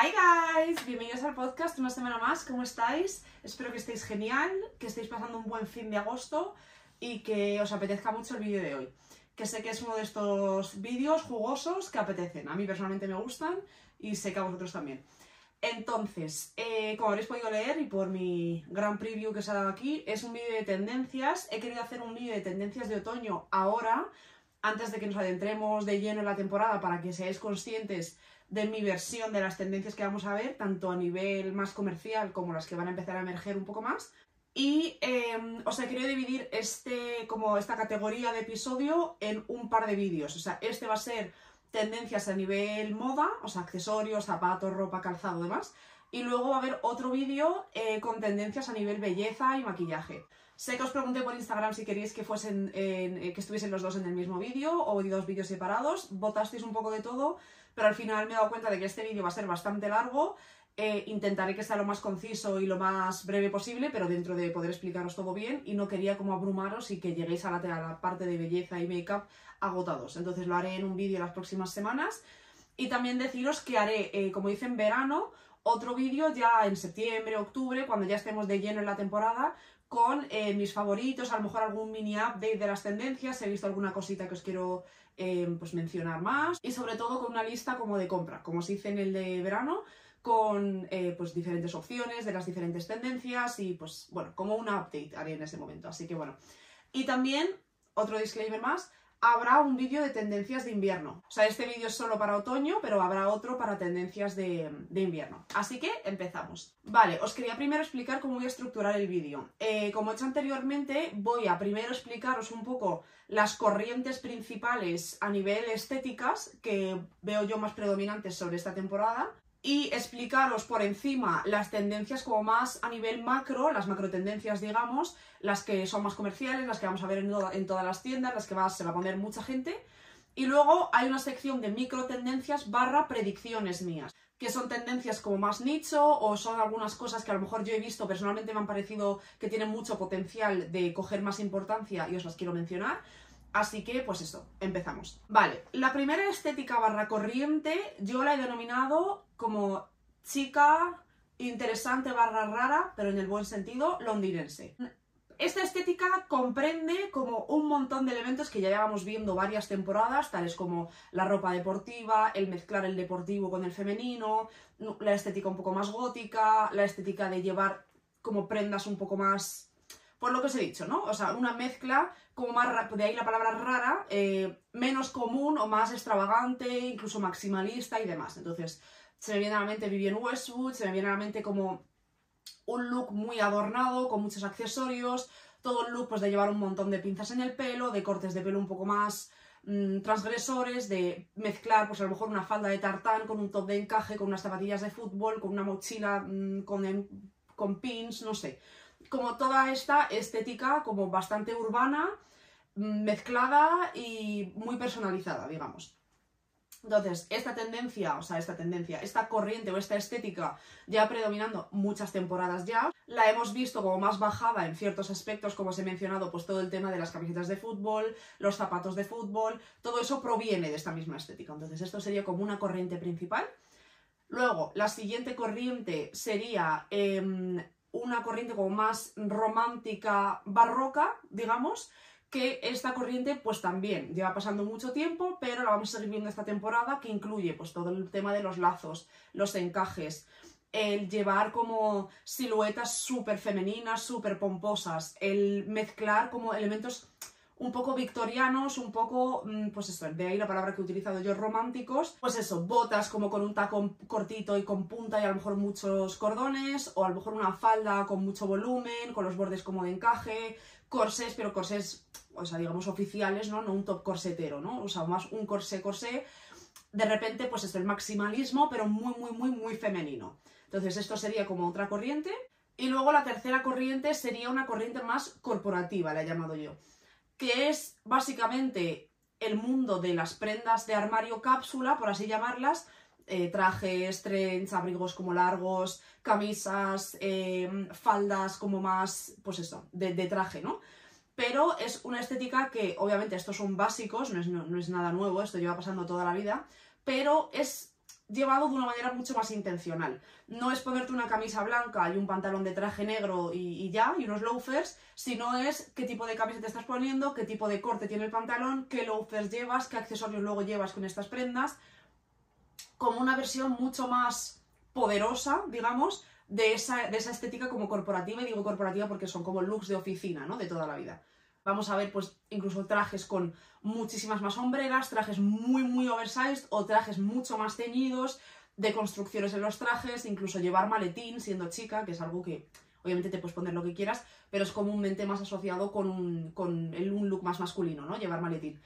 Hi guys, bienvenidos al podcast una semana más, ¿cómo estáis? Espero que estéis genial, que estéis pasando un buen fin de agosto y que os apetezca mucho el vídeo de hoy. Que sé que es uno de estos vídeos jugosos que apetecen, a mí personalmente me gustan y sé que a vosotros también. Entonces, eh, como habréis podido leer y por mi gran preview que os ha dado aquí, es un vídeo de tendencias. He querido hacer un vídeo de tendencias de otoño ahora, antes de que nos adentremos de lleno en la temporada, para que seáis conscientes de mi versión de las tendencias que vamos a ver, tanto a nivel más comercial como las que van a empezar a emerger un poco más. Y eh, os he querido dividir este, como esta categoría de episodio en un par de vídeos. O sea, este va a ser tendencias a nivel moda, o sea, accesorios, zapatos, ropa, calzado, demás. Y luego va a haber otro vídeo eh, con tendencias a nivel belleza y maquillaje. Sé que os pregunté por Instagram si queréis que fuesen eh, que estuviesen los dos en el mismo vídeo o dos vídeos separados. Votasteis un poco de todo, pero al final me he dado cuenta de que este vídeo va a ser bastante largo. Eh, intentaré que sea lo más conciso y lo más breve posible, pero dentro de poder explicaros todo bien y no quería como abrumaros y que lleguéis a la, parte de belleza y make-up agotados. Entonces lo haré en un vídeo las próximas semanas y también deciros que haré, eh, como dice en verano, otro vídeo ya en septiembre, octubre, cuando ya estemos de lleno en la temporada, con eh, mis favoritos, a lo mejor algún mini update de las tendencias, he visto alguna cosita que os quiero eh, pues mencionar más y sobre todo con una lista como de compra, como se hice en el de verano, con eh, pues diferentes opciones de las diferentes tendencias y pues bueno, como un update haré en ese momento, así que bueno. Y también, otro disclaimer más, habrá un vídeo de tendencias de invierno. O sea, este vídeo es solo para otoño, pero habrá otro para tendencias de, invierno. Así que empezamos. Vale, os quería primero explicar cómo voy a estructurar el vídeo. Eh, como he hecho anteriormente, voy a primero explicaros un poco las corrientes principales a nivel estéticas que veo yo más predominantes sobre esta temporada y explicaros por encima las tendencias como más a nivel macro, las macro tendencias digamos, las que son más comerciales, las que vamos a ver en, todas las tiendas, las que se va a poner mucha gente. Y luego hay una sección de micro tendencias barra predicciones mías, que son tendencias como más nicho o son algunas cosas que a lo mejor yo he visto, personalmente me han parecido que tienen mucho potencial de coger más importancia y os las quiero mencionar. Así que, pues eso, empezamos. Vale, la primera estética barra corriente yo la he denominado como chica interesante barra rara, pero en el buen sentido, londinense. Esta estética comprende como un montón de elementos que ya llevamos viendo varias temporadas, tales como la ropa deportiva, el mezclar el deportivo con el femenino, la estética un poco más gótica, la estética de llevar como prendas un poco más por lo que os he dicho, ¿no? O sea, una mezcla como más, de ahí la palabra rara, eh, menos común o más extravagante, incluso maximalista y demás. Entonces, se me viene a la mente Vivienne Westwood, se me viene a la mente como un look muy adornado, con muchos accesorios, todo el look pues de llevar un montón de pinzas en el pelo, de cortes de pelo un poco más mm, transgresores, de mezclar pues a lo mejor una falda de tartán con un top de encaje, con unas zapatillas de fútbol, con una mochila mm, con, con pins, no sé como toda esta estética como bastante urbana, mm, mezclada y muy personalizada, digamos. Entonces, esta tendencia, o sea, esta tendencia, esta corriente o esta estética ya predominando muchas temporadas ya, la hemos visto como más bajada en ciertos aspectos, como os he mencionado, pues todo el tema de las camisetas de fútbol, los zapatos de fútbol, todo eso proviene de esta misma estética. Entonces, esto sería como una corriente principal. Luego, la siguiente corriente sería em, una corriente como más romántica, barroca, digamos, que esta corriente pues también lleva pasando mucho tiempo, pero la vamos a seguir viendo esta temporada, que incluye pues todo el tema de los lazos, los encajes, el llevar como siluetas súper femeninas, súper pomposas, el mezclar como elementos un poco victorianos, un poco, mm, pues eso, de ahí la palabra que he utilizado yo, románticos, pues eso, botas como con un tacón cortito y con punta y a lo mejor muchos cordones, o a lo mejor una falda con mucho volumen, con los bordes como de encaje, corsés, pero corsés, o sea, digamos oficiales, ¿no? No un top corsetero, ¿no? O sea, más un corsé corsé, de repente, pues es el maximalismo, pero muy, muy, muy, muy femenino. Entonces, esto sería como otra corriente. Y luego la tercera corriente sería una corriente más corporativa, la he llamado yo que es básicamente el mundo de las prendas de armario cápsula, por así llamarlas, eh, trajes, trench, abrigos como largos, camisas, em, faldas como más, pues eso, de, traje, ¿no? Pero es una estética que, obviamente, estos son básicos, no es, no es nada nuevo, esto lleva pasando toda la vida, pero es llevado de una manera mucho más intencional. No es ponerte una camisa blanca y un pantalón de traje negro y, ya, y unos loafers, sino es qué tipo de camisa te estás poniendo, qué tipo de corte tiene el pantalón, qué loafers llevas, qué accesorios luego llevas con estas prendas, como una versión mucho más poderosa, digamos, de esa, de esa estética como corporativa, y digo corporativa porque son como looks de oficina, ¿no? De toda la vida. Vamos a ver, pues, incluso trajes con muchísimas más sombreras, trajes muy, muy oversized o trajes mucho más ceñidos, de construcciones en los trajes, incluso llevar maletín siendo chica, que es algo que obviamente te puedes poner lo que quieras, pero es comúnmente más asociado con un, con un look más masculino, ¿no? Llevar maletín.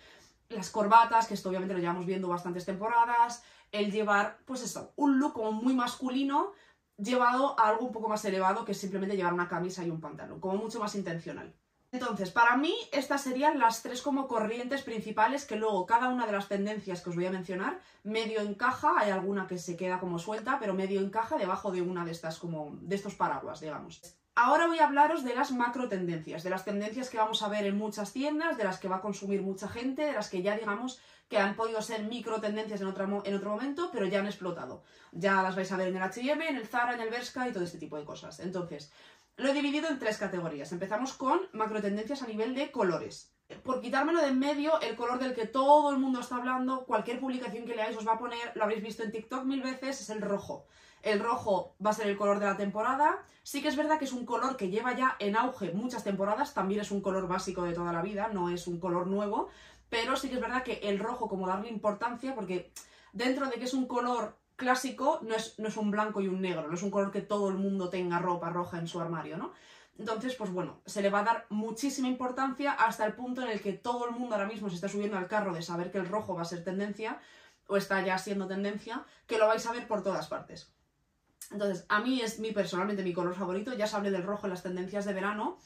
Las corbatas, que esto obviamente lo llevamos viendo bastantes temporadas, el llevar, pues eso, un look como muy masculino, llevado a algo un poco más elevado que simplemente llevar una camisa y un pantalón, como mucho más intencional. Entonces, para mí, estas serían las tres como corrientes principales que luego cada una de las tendencias que os voy a mencionar medio encaja, hay alguna que se queda como suelta, pero medio encaja debajo de una de estas como, de estos paraguas, digamos. Ahora voy a hablaros de las macro tendencias, de las tendencias que vamos a ver en muchas tiendas, de las que va a consumir mucha gente, de las que ya digamos que han podido ser micro tendencias en, en otro momento, pero ya han explotado. Ya las vais a ver en el H&M, en el Zara, en el Bershka y todo este tipo de cosas. Entonces, lo he dividido en tres categorías. Empezamos con macro tendencias a nivel de colores. Por quitármelo de en medio, el color del que todo el mundo está hablando, cualquier publicación que leáis os va a poner, lo habréis visto en TikTok mil veces, es el rojo. El rojo va a ser el color de la temporada. Sí que es verdad que es un color que lleva ya en auge muchas temporadas, también es un color básico de toda la vida, no es un color nuevo, pero sí que es verdad que el rojo, como darle importancia, porque dentro de que es un color clásico no es, no es un blanco y un negro, no es un color que todo el mundo tenga ropa roja en su armario, ¿no? Entonces, pues bueno, se le va a dar muchísima importancia hasta el punto en el que todo el mundo ahora mismo se está subiendo al carro de saber que el rojo va a ser tendencia, o está ya siendo tendencia, que lo vais a ver por todas partes. Entonces, a mí es mi personalmente mi color favorito, ya se hablé del rojo en las tendencias de verano,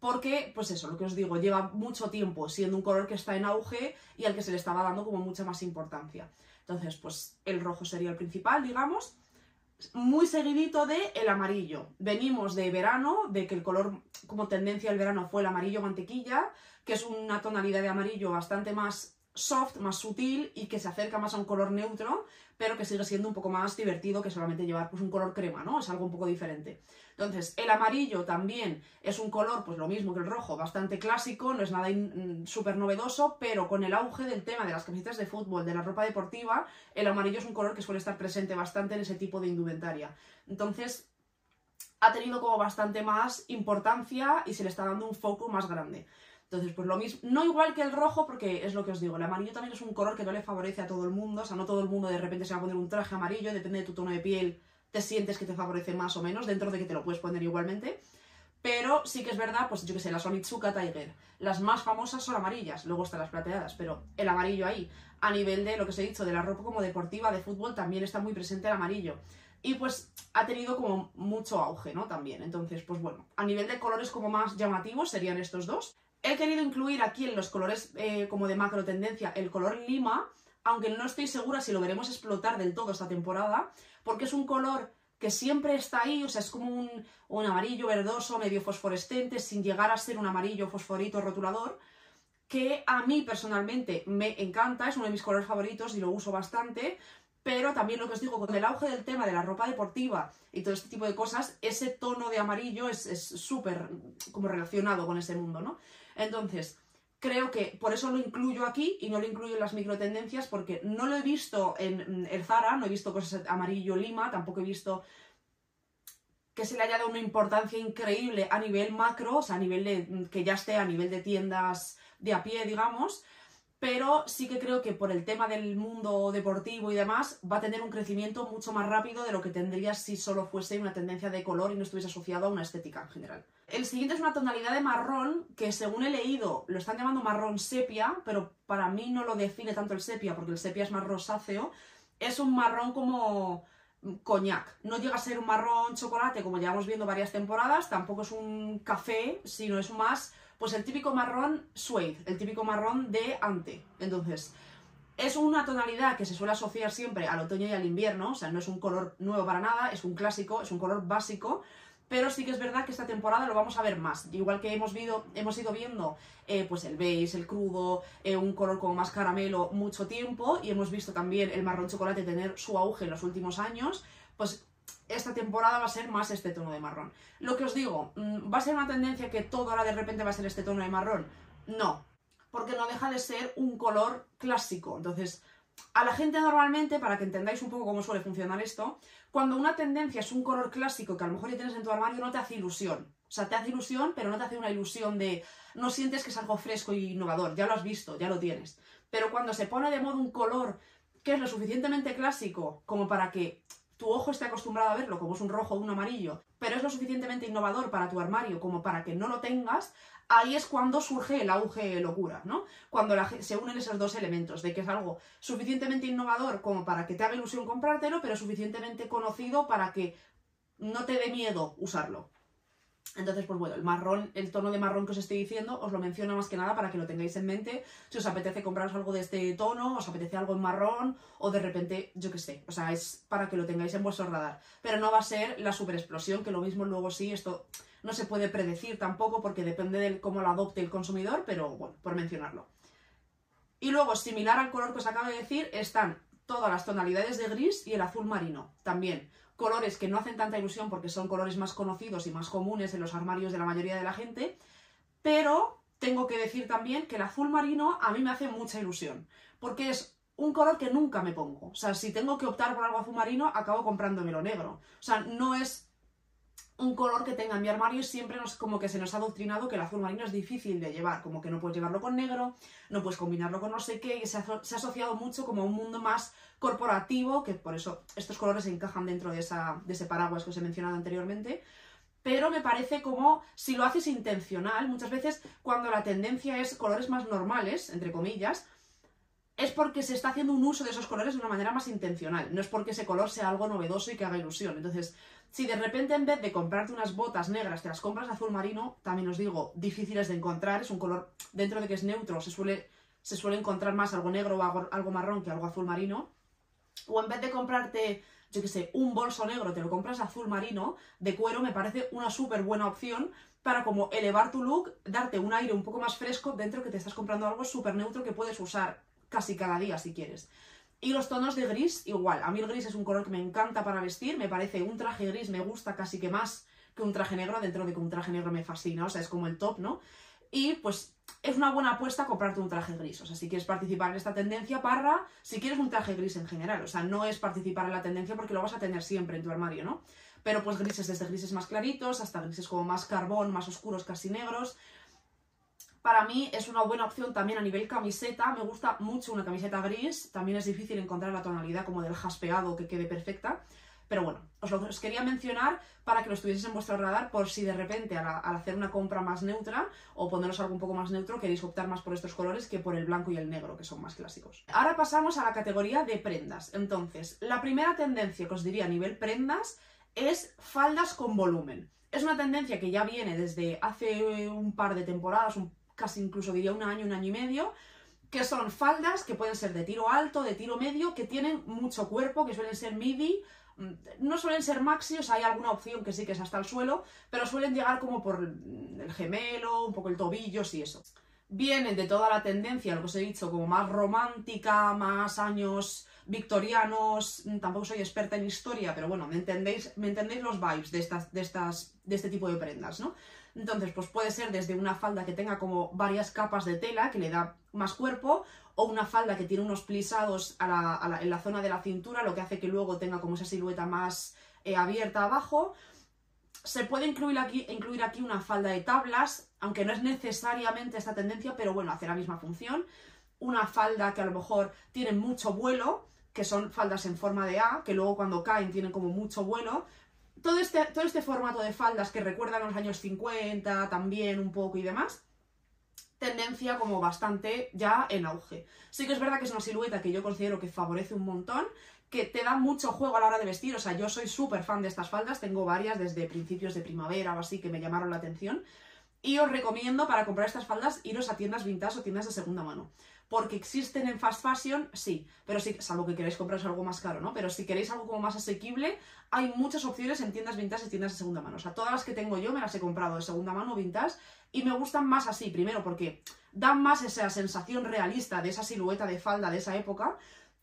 porque, pues eso, lo que os digo, lleva mucho tiempo siendo un color que está en auge y al que se le estaba dando como mucha más importancia. Entonces, pues el rojo sería el principal, digamos. Muy seguidito de el amarillo. Venimos de verano, de que el color como tendencia del verano fue el amarillo mantequilla, que es una tonalidad de amarillo bastante más soft, más sutil y que se acerca más a un color neutro, pero que sigue siendo un poco más divertido que solamente llevar pues, un color crema, ¿no? Es algo un poco diferente. Entonces, el amarillo también es un color, pues lo mismo que el rojo, bastante clásico, no es nada mm, súper novedoso, pero con el auge del tema de las camisetas de fútbol, de la ropa deportiva, el amarillo es un color que suele estar presente bastante en ese tipo de indumentaria. Entonces, ha tenido como bastante más importancia y se le está dando un foco más grande. Entonces, pues lo mismo, no igual que el rojo, porque es lo que os digo, el amarillo también es un color que no le favorece a todo el mundo, o sea, no todo el mundo de repente se va a poner un traje amarillo, depende de tu tono de piel, te sientes que te favorece más o menos, dentro de que te lo puedes poner igualmente. Pero sí que es verdad, pues yo que sé, las Onitsuka Tiger, las más famosas son amarillas, luego están las plateadas, pero el amarillo ahí, a nivel de lo que os he dicho, de la ropa como deportiva, de fútbol, también está muy presente el amarillo. Y pues ha tenido como mucho auge, ¿no? También. Entonces, pues bueno, a nivel de colores como más llamativos serían estos dos. He querido incluir aquí en los colores eh, como de macro tendencia el color lima, aunque no estoy segura si lo veremos explotar del todo esta temporada, porque es un color que siempre está ahí, o sea, es como un, un amarillo verdoso, medio fosforescente, sin llegar a ser un amarillo fosforito rotulador, que a mí personalmente me encanta, es uno de mis colores favoritos y lo uso bastante, pero también lo que os digo, con el auge del tema de la ropa deportiva y todo este tipo de cosas, ese tono de amarillo es súper como relacionado con ese mundo, ¿no? Entonces, creo que por eso lo incluyo aquí y no lo incluyo en las microtendencias porque no lo he visto en el Zara, no he visto cosas amarillo lima, tampoco he visto que se le haya dado una importancia increíble a nivel macro, o sea, a nivel de que ya esté a nivel de tiendas de a pie, digamos, pero sí que creo que por el tema del mundo deportivo y demás va a tener un crecimiento mucho más rápido de lo que tendría si solo fuese una tendencia de color y no estuviese asociado a una estética en general. El siguiente es una tonalidad de marrón que según he leído lo están llamando marrón sepia, pero para mí no lo define tanto el sepia porque el sepia es más rosáceo. Es un marrón como coñac. No llega a ser un marrón chocolate como llevamos viendo varias temporadas, tampoco es un café, sino es más pues el típico marrón suede, el típico marrón de ante. Entonces, es una tonalidad que se suele asociar siempre al otoño y al invierno, o sea, no es un color nuevo para nada, es un clásico, es un color básico, pero sí que es verdad que esta temporada lo vamos a ver más. Igual que hemos, hemos ido viendo eh, pues el beige, el crudo, eh, un color como más caramelo mucho tiempo, y hemos visto también el marrón chocolate tener su auge en los últimos años, pues esta temporada va a ser más este tono de marrón. Lo que os digo, mm, ¿va a ser una tendencia que todo ahora de repente va a ser este tono de marrón? No, porque no deja de ser un color clásico. Entonces, a la gente normalmente, para que entendáis un poco cómo suele funcionar esto, cuando una tendencia es un color clásico que a lo mejor ya tienes en tu armario, no te hace ilusión. O sea, te hace ilusión, pero no te hace una ilusión de... No sientes que es algo fresco y innovador, ya lo has visto, ya lo tienes. Pero cuando se pone de moda un color que es lo suficientemente clásico como para que tu ojo esté acostumbrado a verlo como es un rojo o un amarillo, pero es lo suficientemente innovador para tu armario como para que no lo tengas, ahí es cuando surge el auge locura, ¿no? Cuando se unen esos dos elementos, de que es algo suficientemente innovador como para que te haga ilusión comprártelo, pero suficientemente conocido para que no te dé miedo usarlo. Entonces, pues bueno, el marrón, el tono de marrón que os estoy diciendo, os lo menciono más que nada para que lo tengáis en mente. Si os apetece compraros algo de este tono, os apetece algo en marrón, o de repente, yo qué sé. O sea, es para que lo tengáis en vuestro radar. Pero no va a ser la super explosión, que lo mismo luego sí, esto no se puede predecir tampoco, porque depende de cómo lo adopte el consumidor, pero bueno, por mencionarlo. Y luego, similar al color que os acabo de decir, están todas las tonalidades de gris y el azul marino, también colores que no hacen tanta ilusión porque son colores más conocidos y más comunes en los armarios de la mayoría de la gente, pero tengo que decir también que el azul marino a mí me hace mucha ilusión, porque es un color que nunca me pongo. O sea, si tengo que optar por algo azul marino, acabo comprándomelo negro. O sea, no es un color que tenga en mi armario siempre nos, como que se nos ha adoctrinado que el azul marino es difícil de llevar, como que no puedes llevarlo con negro, no puedes combinarlo con no sé qué, y se ha, asociado mucho como a un mundo más corporativo, que por eso estos colores se encajan dentro de, esa, de ese paraguas que os he mencionado anteriormente, pero me parece como si lo haces intencional, muchas veces cuando la tendencia es colores más normales, entre comillas, es porque se está haciendo un uso de esos colores de una manera más intencional, no es porque ese color sea algo novedoso y que haga ilusión. Entonces, si de repente en vez de comprarte unas botas negras te las compras azul marino, también os digo, difíciles de encontrar, es un color, dentro de que es neutro, se suele, se suele encontrar más algo negro o algo, marrón que algo azul marino. O en vez de comprarte, yo qué sé, un bolso negro, te lo compras azul marino de cuero, me parece una súper buena opción para como elevar tu look, darte un aire un poco más fresco dentro que te estás comprando algo súper neutro que puedes usar casi cada día si quieres. Y los tonos de gris, igual. A mí el gris es un color que me encanta para vestir. Me parece un traje gris, me gusta casi que más que un traje negro, dentro de que un traje negro me fascina. O sea, es como el top, ¿no? Y pues es una buena apuesta comprarte un traje gris. O sea, si quieres participar en esta tendencia, parra, si quieres un traje gris en general. O sea, no es participar en la tendencia porque lo vas a tener siempre en tu armario, ¿no? Pero pues grises desde grises más claritos hasta grises como más carbón, más oscuros, casi negros para mí es una buena opción también a nivel camiseta. Me gusta mucho una camiseta gris. También es difícil encontrar la tonalidad como del jaspeado que quede perfecta. Pero bueno, os lo quería mencionar para que lo estuvieseis en vuestro radar por si de repente al, hacer una compra más neutra o poneros algo un poco más neutro queréis optar más por estos colores que por el blanco y el negro, que son más clásicos. Ahora pasamos a la categoría de prendas. Entonces, la primera tendencia que os diría a nivel prendas es faldas con volumen. Es una tendencia que ya viene desde hace un par de temporadas, un casi incluso diría un año, un año y medio, que son faldas que pueden ser de tiro alto, de tiro medio, que tienen mucho cuerpo, que suelen ser midi, mm, no suelen ser maxi, o sea, hay alguna opción que sí que es hasta el suelo, pero suelen llegar como por el gemelo, un poco el tobillo y eso. Vienen de toda la tendencia, lo que os he dicho, como más romántica, más años victorianos, mm, tampoco soy experta en historia, pero bueno, me entendéis, me entendéis los vibes de, estas, de, estas, de este tipo de prendas, ¿no? Entonces, pues puede ser desde una falda que tenga como varias capas de tela, que le da más cuerpo, o una falda que tiene unos plisados en la zona de la cintura, lo que hace que luego tenga como esa silueta más eh, abierta abajo. Se puede incluir aquí, incluir aquí una falda de tablas, aunque no es necesariamente esta tendencia, pero bueno, hace la misma función. Una falda que a lo mejor tiene mucho vuelo, que son faldas en forma de A, que luego cuando caen tienen como mucho vuelo, todo este, todo este formato de faldas que recuerdan a los años 50 también un poco y demás, tendencia como bastante ya en auge. Sí que es verdad que es una silueta que yo considero que favorece un montón, que te da mucho juego a la hora de vestir, o sea, yo soy súper fan de estas faldas, tengo varias desde principios de primavera o así que me llamaron la atención, y os recomiendo para comprar estas faldas iros a tiendas vintage o tiendas de segunda mano, porque existen en fast fashion, sí, pero sí, salvo que queráis compraros algo más caro, ¿no? Pero si queréis algo como más asequible, hay muchas opciones en tiendas vintage y tiendas de segunda mano. O sea, todas las que tengo yo me las he comprado de segunda mano vintage y me gustan más así, primero porque dan más esa sensación realista de esa silueta de falda de esa época,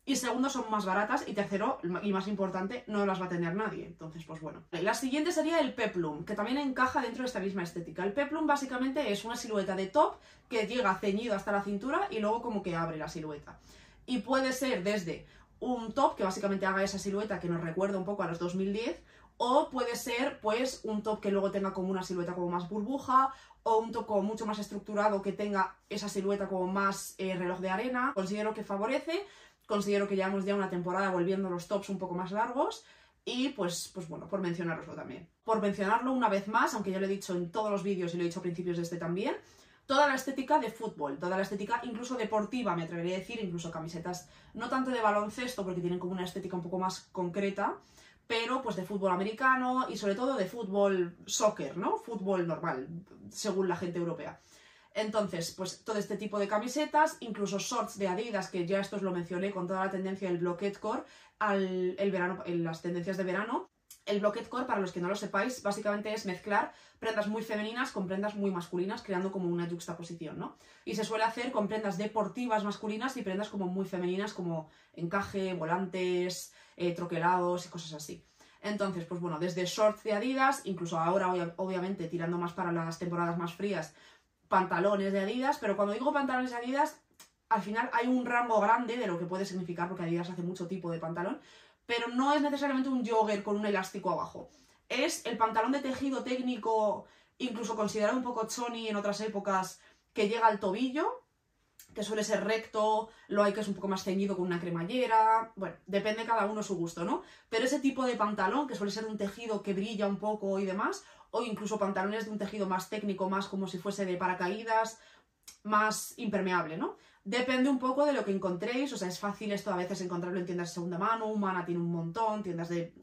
y segundo, son más baratas. Y tercero, y más importante, no las va a tener nadie. Entonces, pues bueno. La siguiente sería el peplum, que también encaja dentro de esta misma estética. El peplum básicamente es una silueta de top que llega ceñido hasta la cintura y luego como que abre la silueta. Y puede ser desde un top que básicamente haga esa silueta que nos recuerda un poco a los 2010, o puede ser pues un top que luego tenga como una silueta como más burbuja, o un top mucho más estructurado que tenga esa silueta como más eh, reloj de arena. Considero que favorece Considero que llevamos ya una temporada volviendo los tops un poco más largos y pues, pues bueno, por mencionaroslo también. Por mencionarlo una vez más, aunque ya lo he dicho en todos los vídeos y lo he dicho a principios de este también, toda la estética de fútbol, toda la estética incluso deportiva, me atrevería a decir, incluso camisetas, no tanto de baloncesto porque tienen como una estética un poco más concreta, pero pues de fútbol americano y sobre todo de fútbol soccer, ¿no? Fútbol normal, según la gente europea. Entonces, pues todo este tipo de camisetas, incluso shorts de Adidas, que ya esto os lo mencioné con toda la tendencia del bloquet core al el verano, en las tendencias de verano. El bloquet core, para los que no lo sepáis, básicamente es mezclar prendas muy femeninas con prendas muy masculinas, creando como una juxtaposición, ¿no? Y se suele hacer con prendas deportivas masculinas y prendas como muy femeninas, como encaje, volantes, eh, troquelados y cosas así. Entonces, pues bueno, desde shorts de Adidas, incluso ahora, obviamente, tirando más para las temporadas más frías, pantalones de Adidas, pero cuando digo pantalones de Adidas, al final hay un rango grande de lo que puede significar, porque Adidas hace mucho tipo de pantalón, pero no es necesariamente un jogger con un elástico abajo. Es el pantalón de tejido técnico, incluso considerado un poco choni en otras épocas, que llega al tobillo, que suele ser recto, lo hay que es un poco más ceñido con una cremallera, bueno, depende cada uno su gusto, ¿no? Pero ese tipo de pantalón, que suele ser un tejido que brilla un poco y demás, o incluso pantalones de un tejido más técnico, más como si fuese de paracaídas, más impermeable, ¿no? Depende un poco de lo que encontréis, o sea, es fácil esto a veces encontrarlo en tiendas de segunda mano, Humana tiene un montón, tiendas de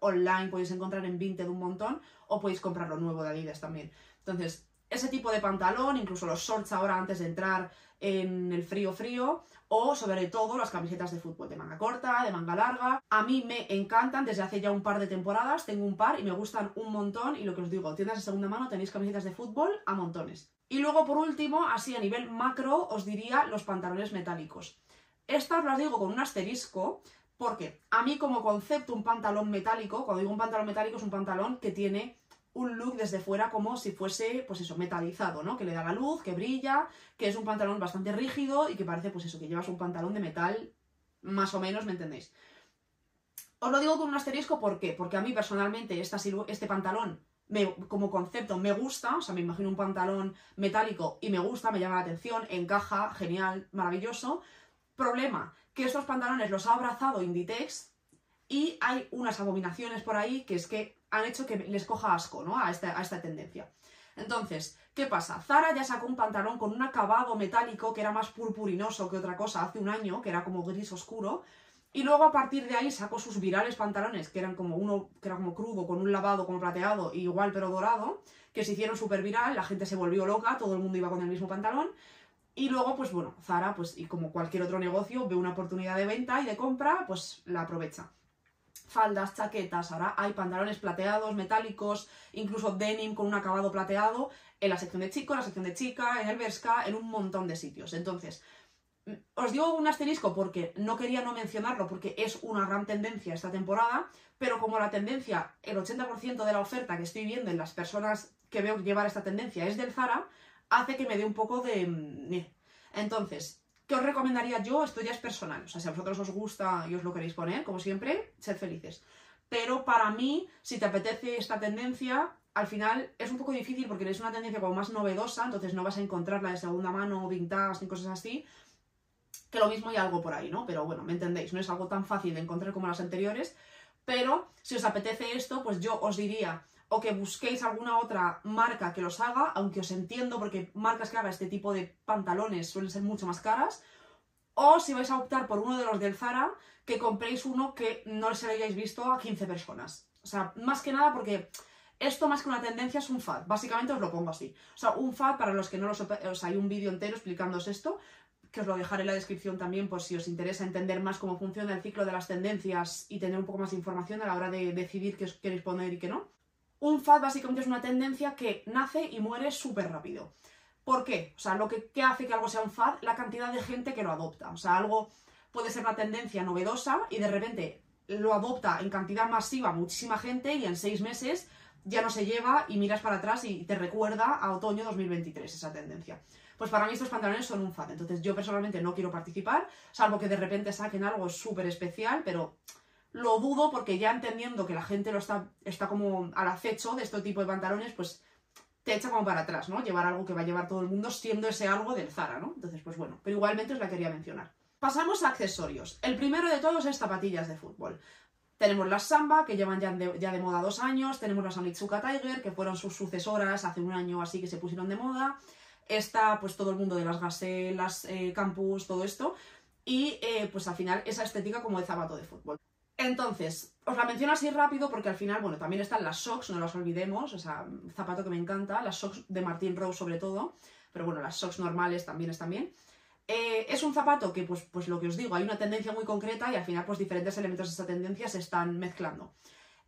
online podéis encontrar en Vinted un montón, o podéis comprarlo nuevo de Adidas también. Entonces, ese tipo de pantalón, incluso los shorts ahora antes de entrar en el frío frío, o sobre todo las camisetas de fútbol de manga corta, de manga larga. A mí me encantan desde hace ya un par de temporadas, tengo un par y me gustan un montón y lo que os digo, tiendas de segunda mano tenéis camisetas de fútbol a montones. Y luego por último, así a nivel macro, os diría los pantalones metálicos. Estas las digo con un asterisco porque a mí como concepto un pantalón metálico, cuando digo un pantalón metálico es un pantalón que tiene un look desde fuera como si fuese, pues eso, metalizado, ¿no? Que le da la luz, que brilla, que es un pantalón bastante rígido y que parece, pues eso, que llevas un pantalón de metal, más o menos, ¿me entendéis? Os lo digo con un asterisco, ¿por qué? Porque a mí personalmente esta este pantalón me, como concepto me gusta, o sea, me imagino un pantalón metálico y me gusta, me llama la atención, encaja, genial, maravilloso. Problema, que estos pantalones los ha abrazado Inditex y hay unas abominaciones por ahí que es que han hecho que les coja asco, ¿no? A esta, a esta tendencia. Entonces, ¿qué pasa? Zara ya sacó un pantalón con un acabado metálico que era más purpurinoso que otra cosa hace un año, que era como gris oscuro, y luego a partir de ahí sacó sus virales pantalones, que eran como uno, que era como crudo, con un lavado como plateado, igual pero dorado, que se hicieron súper viral, la gente se volvió loca, todo el mundo iba con el mismo pantalón. Y luego, pues bueno, Zara, pues y como cualquier otro negocio, ve una oportunidad de venta y de compra, pues la aprovecha faldas, chaquetas, ahora hay pantalones plateados, metálicos, incluso denim con un acabado plateado, en la sección de chico, en la sección de chica, en el Berska, en un montón de sitios. Entonces, mm, os digo un asterisco porque no quería no mencionarlo porque es una gran tendencia esta temporada, pero como la tendencia, el 80% de la oferta que estoy viendo en las personas que veo llevar esta tendencia es del Zara, hace que me dé un poco de... Mm, Entonces, ¿Qué os recomendaría yo? Esto ya es personal. O sea, si a vosotros os gusta y os lo queréis poner, como siempre, sed felices. Pero para mí, si te apetece esta tendencia, al final es un poco difícil porque es una tendencia como más novedosa, entonces no vas a encontrarla de segunda mano, vintage, ni cosas así. Que lo mismo hay algo por ahí, ¿no? Pero bueno, me entendéis, no es algo tan fácil de encontrar como las anteriores. Pero si os apetece esto, pues yo os diría o que busquéis alguna otra marca que los haga, aunque os entiendo porque marcas que haga este tipo de pantalones suelen ser mucho más caras, o si vais a optar por uno de los del Zara, que compréis uno que no se hayáis visto a 15 personas. O sea, más que nada porque esto más que una tendencia es un fad, básicamente os lo pongo así. O sea, un fad, para los que no lo o sea, hay un vídeo entero explicándoos esto, que os lo dejaré en la descripción también por si os interesa entender más cómo funciona el ciclo de las tendencias y tener un poco más de información a la hora de decidir qué os queréis poner y qué no. Un fad básicamente es una tendencia que nace y muere súper rápido. ¿Por qué? O sea, lo que hace que algo sea un fad, la cantidad de gente que lo adopta. O sea, algo puede ser una tendencia novedosa y de repente lo adopta en cantidad masiva muchísima gente y en seis meses ya no se lleva y miras para atrás y te recuerda a otoño 2023 esa tendencia. Pues para mí estos pantalones son un fad, entonces yo personalmente no quiero participar, salvo que de repente saquen algo súper especial, pero lo dudo porque ya entendiendo que la gente lo está, está como al acecho de este tipo de pantalones, pues te echa como para atrás, ¿no? Llevar algo que va a llevar todo el mundo siendo ese algo del Zara, ¿no? Entonces, pues bueno, pero igualmente os la quería mencionar. Pasamos a accesorios. El primero de todos es zapatillas de fútbol. Tenemos las Samba, que llevan ya de, moda dos años. Tenemos las Onitsuka Tiger, que fueron sus sucesoras hace un año así que se pusieron de moda. Está pues todo el mundo de las Gazelle, eh, Campus, todo esto. Y eh, pues al final esa estética como de zapato de fútbol. Entonces, os la menciono así rápido porque al final, bueno, también están las socks, no las olvidemos, o sea, zapato que me encanta, las socks de Martin Rose sobre todo, pero bueno, las socks normales también están bien. Eh, es un zapato que, pues, pues lo que os digo, hay una tendencia muy concreta y al final, pues diferentes elementos de esa tendencia se están mezclando.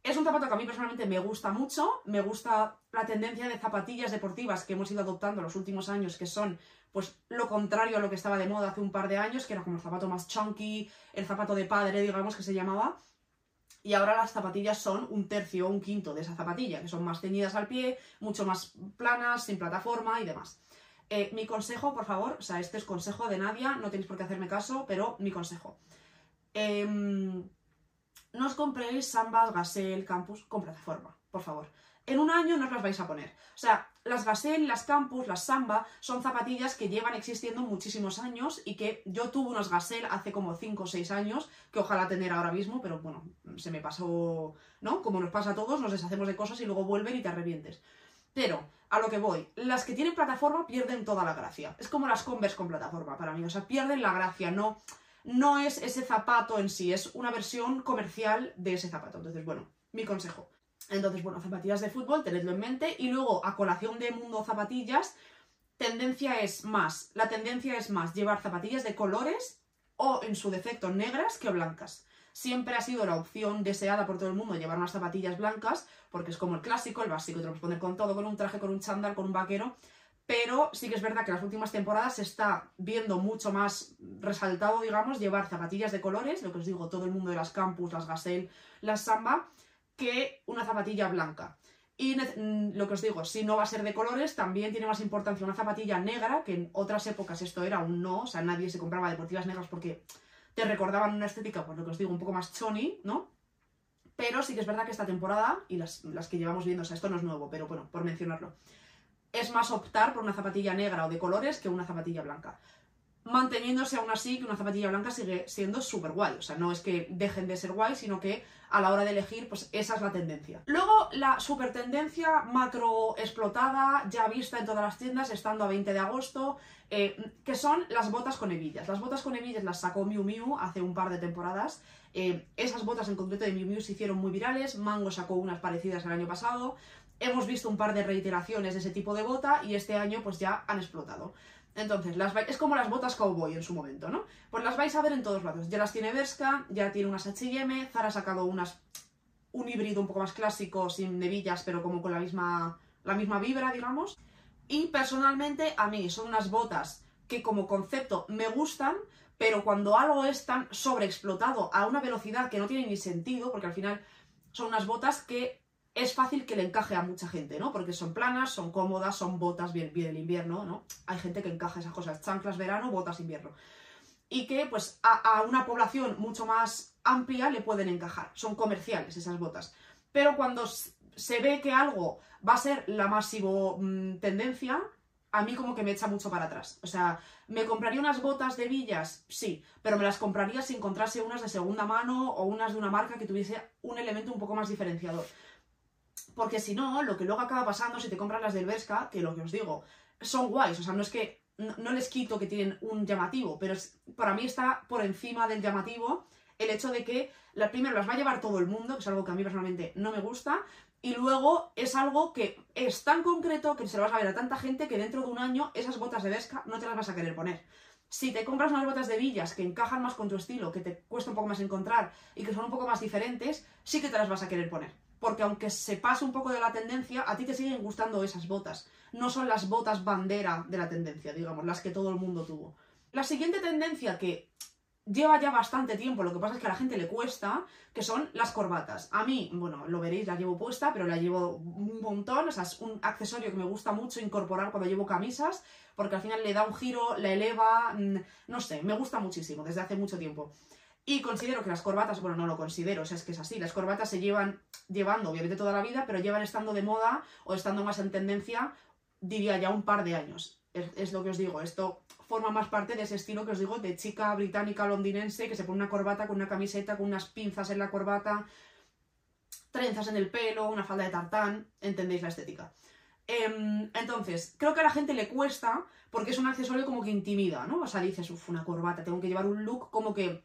Es un zapato que a mí personalmente me gusta mucho, me gusta la tendencia de zapatillas deportivas que hemos ido adoptando en los últimos años, que son pues lo contrario a lo que estaba de moda hace un par de años, que era como el zapato más chunky, el zapato de padre, digamos, que se llamaba. Y ahora las zapatillas son un tercio o un quinto de esa zapatilla, que son más ceñidas al pie, mucho más planas, sin plataforma y demás. Eh, mi consejo, por favor, o sea, este es consejo de Nadia, no tenéis por qué hacerme caso, pero mi consejo. Em, no os compréis Sambas, Gazelle, Campus con plataforma, por favor. En un año no os las vais a poner. O sea, las Gazelle, las Campus, las Samba son zapatillas que llevan existiendo muchísimos años y que yo tuve unos Gazelle hace como 5 o 6 años, que ojalá tener ahora mismo, pero bueno, se me pasó, ¿no? Como nos pasa a todos, nos deshacemos de cosas y luego vuelven y te arrepientes. Pero, a lo que voy, las que tienen plataforma pierden toda la gracia. Es como las Converse con plataforma para mí, o sea, pierden la gracia, no, no es ese zapato en sí, es una versión comercial de ese zapato. Entonces, bueno, mi consejo. Entonces, bueno, zapatillas de fútbol, tenedlo en mente. Y luego, a colación de mundo zapatillas, tendencia es más, la tendencia es más llevar zapatillas de colores o, en su defecto, negras que blancas siempre ha sido la opción deseada por todo el mundo llevar unas zapatillas blancas, porque es como el clásico, el básico, te lo puedes poner con todo, con un traje, con un chándal, con un vaquero, pero sí que es verdad que las últimas temporadas se está viendo mucho más resaltado, digamos, llevar zapatillas de colores, lo que os digo, todo el mundo de las campus, las gazelle, las samba, que una zapatilla blanca. Y mm, lo que os digo, si no va a ser de colores, también tiene más importancia una zapatilla negra, que en otras épocas esto era un no, o sea, nadie se compraba deportivas negras porque te recordaban una estética, pues lo que os digo, un poco más choni, ¿no? Pero sí que es verdad que esta temporada, y las, las que llevamos viendo, o sea, esto no es nuevo, pero bueno, por mencionarlo, es más optar por una zapatilla negra o de colores que una zapatilla blanca. Manteniéndose aún así que una zapatilla blanca sigue siendo súper guay. O sea, no es que dejen de ser guay, sino que a la hora de elegir, pues esa es la tendencia. Luego, la super tendencia macro explotada, ya vista en todas las tiendas, estando a 20 de agosto, eh, que son las botas con hebillas. Las botas con hebillas las sacó Miu Miu hace un par de temporadas. Eh, esas botas en concreto de Miu Miu se hicieron muy virales, Mango sacó unas parecidas el año pasado. Hemos visto un par de reiteraciones de ese tipo de bota y este año pues ya han explotado. Entonces, las es como las botas cowboy en su momento, ¿no? Pues las vais a ver en todos lados. Ya las tiene Berska, ya tiene unas H&M, Zara ha sacado unas un híbrido un poco más clásico, sin hebillas, pero como con la misma, la misma vibra, digamos. Y personalmente, a mí son unas botas que como concepto me gustan, pero cuando algo es tan sobreexplotado a una velocidad que no tiene ni sentido, porque al final son unas botas que es fácil que le encaje a mucha gente, ¿no? Porque son planas, son cómodas, son botas bien, bien el invierno, ¿no? Hay gente que encaja esas cosas, chanclas verano, botas invierno. Y que, pues, a, una población mucho más amplia le pueden encajar. Son comerciales esas botas. Pero cuando se ve que algo va a ser la masivo mm, tendencia, a mí como que me echa mucho para atrás. O sea, ¿me compraría unas botas de villas? Sí, pero me las compraría si encontrase unas de segunda mano o unas de una marca que tuviese un elemento un poco más diferenciador. Porque si no, lo que luego acaba pasando si te compras las del Berska, que lo que os digo, son guays, o sea, no es que no, les quito que tienen un llamativo, pero para mí está por encima del llamativo el hecho de que la, primero las va a llevar todo el mundo, que es algo que a mí personalmente no me gusta, y luego es algo que es tan concreto que se lo vas a ver a tanta gente que dentro de un año esas botas de Berska no te las vas a querer poner. Si te compras unas botas de villas que encajan más con tu estilo, que te cuesta un poco más encontrar y que son un poco más diferentes, sí que te las vas a querer poner. Porque aunque se pase un poco de la tendencia, a ti te siguen gustando esas botas. No son las botas bandera de la tendencia, digamos, las que todo el mundo tuvo. La siguiente tendencia que lleva ya bastante tiempo, lo que pasa es que a la gente le cuesta, que son las corbatas. A mí, bueno, lo veréis, la llevo puesta, pero la llevo un montón, o sea, es un accesorio que me gusta mucho incorporar cuando llevo camisas, porque al final le da un giro, la eleva, mm, no sé, me gusta muchísimo desde hace mucho tiempo. Y considero que las corbatas, bueno, no lo considero, o sea, es que es así, las corbatas se llevan llevando obviamente toda la vida, pero llevan estando de moda o estando más en tendencia, diría ya un par de años. Es, es lo que os digo, esto forma más parte de ese estilo que os digo, de chica británica londinense que se pone una corbata con una camiseta, con unas pinzas en la corbata, trenzas en el pelo, una falda de tartán, entendéis la estética. Em, entonces, creo que a la gente le cuesta porque es un accesorio como que intimida, ¿no? O sea, dices, uff, una corbata, tengo que llevar un look como que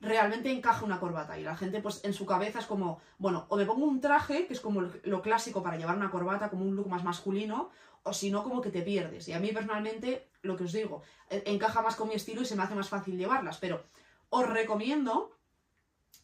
realmente encaja una corbata y la gente pues en su cabeza es como, bueno, o me pongo un traje, que es como lo clásico para llevar una corbata, como un look más masculino, o si no, como que te pierdes. Y a mí personalmente, lo que os digo, e, encaja más con mi estilo y se me hace más fácil llevarlas, pero os recomiendo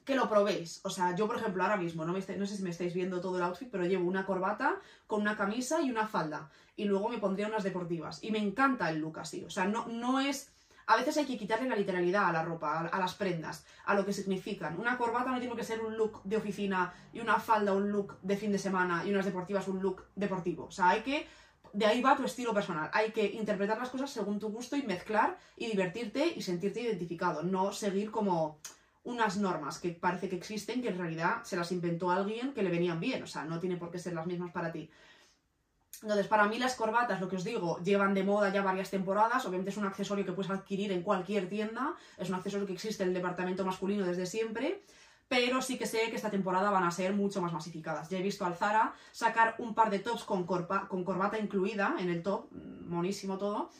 que lo probéis. O sea, yo por ejemplo ahora mismo, no, me no sé si me estáis viendo todo el outfit, pero llevo una corbata con una camisa y una falda. Y luego me pondría unas deportivas. Y me encanta el look así. O sea, no, no es... A veces hay que quitarle la literalidad a la ropa, a, las prendas, a lo que significan. Una corbata no tiene que ser un look de oficina y una falda un look de fin de semana y unas deportivas un look deportivo. O sea, hay que de ahí va tu estilo personal. Hay que interpretar las cosas según tu gusto y mezclar y divertirte y sentirte identificado, no seguir como unas normas que parece que existen que en realidad se las inventó alguien que le venían bien, o sea, no tiene por qué ser las mismas para ti. Entonces, para mí las corbatas, lo que os digo, llevan de moda ya varias temporadas, obviamente es un accesorio que puedes adquirir en cualquier tienda, es un accesorio que existe en el departamento masculino desde siempre, pero sí que sé que esta temporada van a ser mucho más masificadas. Ya he visto al Zara sacar un par de tops con, con corbata incluida en el top, mm, monísimo todo,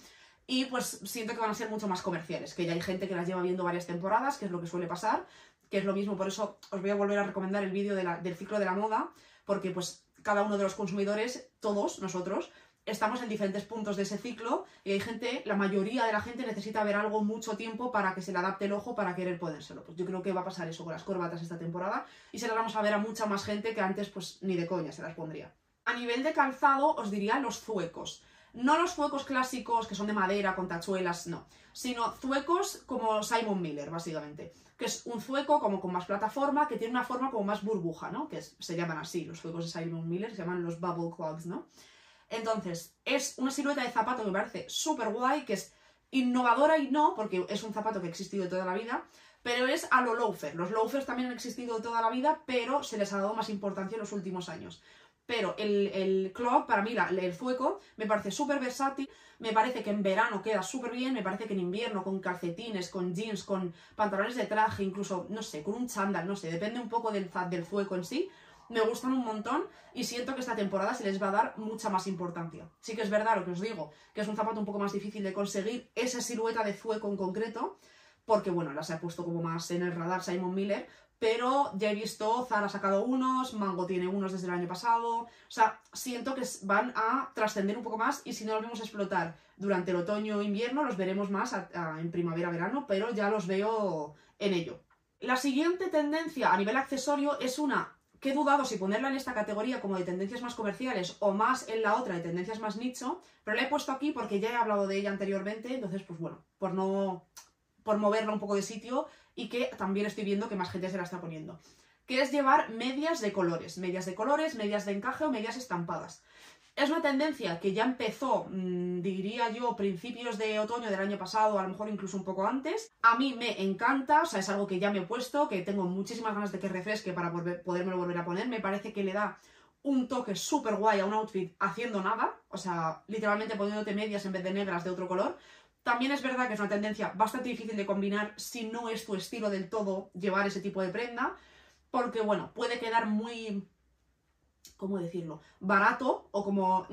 y pues siento que van a ser mucho más comerciales, que ya hay gente que las lleva viendo varias temporadas, que es lo que suele pasar, que es lo mismo, por eso os voy a volver a recomendar el vídeo del ciclo de la moda, porque pues cada uno de los consumidores, todos nosotros, estamos en diferentes puntos de ese ciclo y hay gente, la mayoría de la gente necesita ver algo mucho tiempo para que se le adapte el ojo para querer ponérselo. Pues yo creo que va a pasar eso con las corbatas esta temporada y se las vamos a ver a mucha más gente que antes pues ni de coña se las pondría. A nivel de calzado os diría los zuecos. No los zuecos clásicos que son de madera con tachuelas, no, sino zuecos como Simon Miller, básicamente. Que es un zueco como con más plataforma, que tiene una forma como más burbuja, ¿no? Que se llaman así, los zuecos de Simon Miller, se llaman los bubble clogs, ¿no? Entonces, es una silueta de zapato que me parece súper guay, que es innovadora y no, porque es un zapato que ha existido toda la vida, pero es a lo loafer. Los loafers también han existido toda la vida, pero se les ha dado más importancia en los últimos años. Pero el, el clog, para mí, el zueco, me parece súper versátil, me parece que en verano queda súper bien, me parece que en invierno, con calcetines, con jeans, con pantalones de traje, incluso, no sé, con un chándal, no sé, depende un poco del, del en sí, me gustan un montón y siento que esta temporada se les va a dar mucha más importancia. Sí que es verdad lo que os digo, que es un zapato un poco más difícil de conseguir esa silueta de zueco en concreto, porque bueno, las he puesto como más en el radar Simon Miller, pero ya he visto, Zara ha sacado unos, Mango tiene unos desde el año pasado, o sea, siento que van a trascender un poco más y si no los vemos explotar durante el otoño o invierno, los veremos más en primavera-verano, pero ya los veo en ello. La siguiente tendencia a nivel accesorio es una que he dudado si ponerla en esta categoría como de tendencias más comerciales o más en la otra de tendencias más nicho, pero la he puesto aquí porque ya he hablado de ella anteriormente, entonces pues bueno, por no por moverla un poco de sitio y que también estoy viendo que más gente se la está poniendo, que es llevar medias de colores, medias de colores, medias de encaje o medias estampadas. Es una tendencia que ya empezó, mm, diría yo, principios de otoño del año pasado, a lo mejor incluso un poco antes. A mí me encanta, o sea, es algo que ya me he puesto, que tengo muchísimas ganas de que refresque para podérmelo volver a poner. Me parece que le da un toque súper guay a un outfit haciendo nada, o sea, literalmente poniéndote medias en vez de negras de otro color. También es verdad que es una tendencia bastante difícil de combinar si no es tu estilo del todo llevar ese tipo de prenda, porque bueno, puede quedar muy ¿cómo decirlo? Barato o como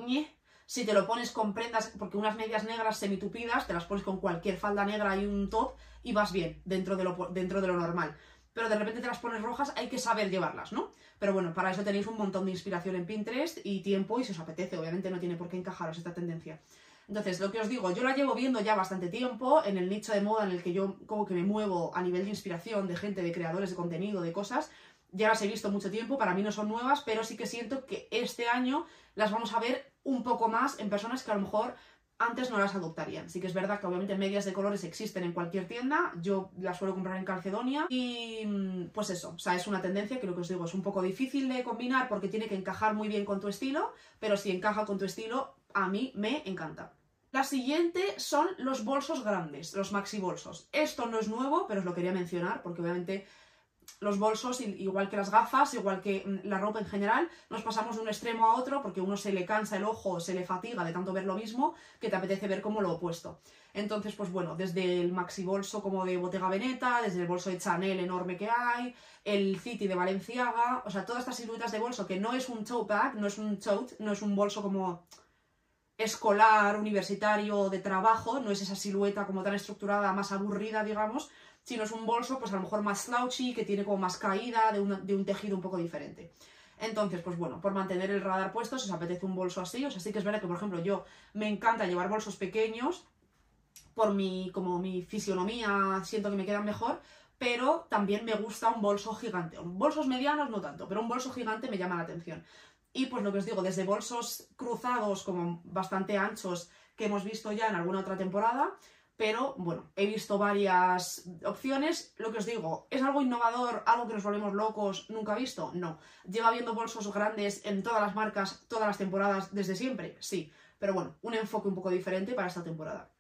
si te lo pones con prendas, porque unas medias negras semitupidas, te las pones con cualquier falda negra y un top y vas bien dentro de lo, dentro de lo normal. Pero de repente te las pones rojas, hay que saber llevarlas, ¿no? Pero bueno, para eso tenéis un montón de inspiración en Pinterest y tiempo y si os apetece, obviamente no tiene por qué encajaros esta tendencia. Entonces, lo que os digo, yo la llevo viendo ya bastante tiempo en el nicho de moda en el que yo como que me muevo a nivel de inspiración de gente, de creadores de contenido, de cosas. Ya las he visto mucho tiempo, para mí no son nuevas, pero sí que siento que este año las vamos a ver un poco más en personas que a lo mejor antes no las adoptarían. Sí que es verdad que obviamente medias de colores existen en cualquier tienda, yo las suelo comprar en Calcedonia y mm, pues eso, o sea, es una tendencia que lo que os digo es un poco difícil de combinar porque tiene que encajar muy bien con tu estilo, pero si encaja con tu estilo, a mí me encanta. La siguiente son los bolsos grandes, los maxi bolsos. Esto no es nuevo, pero os lo quería mencionar porque obviamente los bolsos, igual que las gafas, igual que mm, la ropa en general, nos pasamos de un extremo a otro porque uno se le cansa el ojo, se le fatiga de tanto ver lo mismo, que te apetece ver como lo opuesto. Entonces, pues bueno, desde el maxi bolso como de Bottega Veneta, desde el bolso de Chanel enorme que hay, el City de Valenciaga, o sea, todas estas siluetas de bolso que no es un tote bag, no es un tote, no es un bolso como escolar, universitario, de trabajo, no es esa silueta como tan estructurada, más aburrida, digamos, sino es un bolso pues a lo mejor más slouchy, que tiene como más caída, de, un tejido un poco diferente. Entonces, pues bueno, por mantener el radar puesto, si os apetece un bolso así, o sea, sí que es verdad que, por ejemplo, yo me encanta llevar bolsos pequeños, por mi, como mi fisionomía, siento que me quedan mejor, pero también me gusta un bolso gigante. Bolsos medianos no tanto, pero un bolso gigante me llama la atención. Y pues lo que os digo, desde bolsos cruzados como bastante anchos que hemos visto ya en alguna otra temporada, pero bueno, he visto varias opciones. Lo que os digo, ¿es algo innovador, algo que nos volvemos locos, nunca visto? No. ¿Lleva viendo bolsos grandes en todas las marcas, todas las temporadas, desde siempre? Sí. Pero bueno, un enfoque un poco diferente para esta temporada.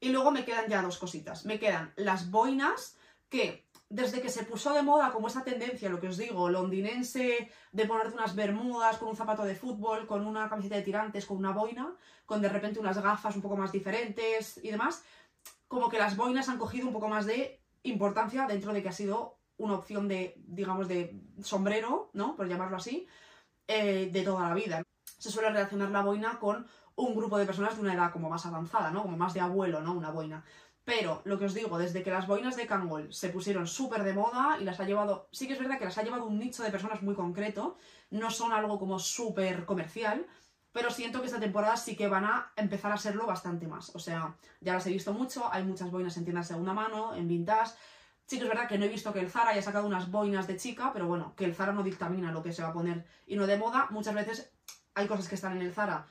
Y luego me quedan ya dos cositas. Me quedan las boinas, que desde que se puso de moda como esa tendencia, lo que os digo, londinense, de ponerte unas bermudas con un zapato de fútbol, con una camiseta de tirantes, con una boina, con de repente unas gafas un poco más diferentes y demás, como que las boinas han cogido un poco más de importancia dentro de que ha sido una opción de, digamos, de sombrero, ¿no? Por llamarlo así, eh, de toda la vida. Se suele relacionar la boina con un grupo de personas de una edad como más avanzada, ¿no? Como más de abuelo, ¿no? Una boina. Pero lo que os digo, desde que las boinas de Kangol se pusieron súper de moda y las ha llevado, sí que es verdad que las ha llevado un nicho de personas muy concreto, no son algo como súper comercial, pero siento que esta temporada sí que van a empezar a serlo bastante más. O sea, ya las he visto mucho, hay muchas boinas en tiendas de segunda mano, en vintage. Sí que es verdad que no he visto que el Zara haya sacado unas boinas de chica, pero bueno, que el Zara no dictamina lo que se va a poner y no de moda. Muchas veces hay cosas que están en el Zara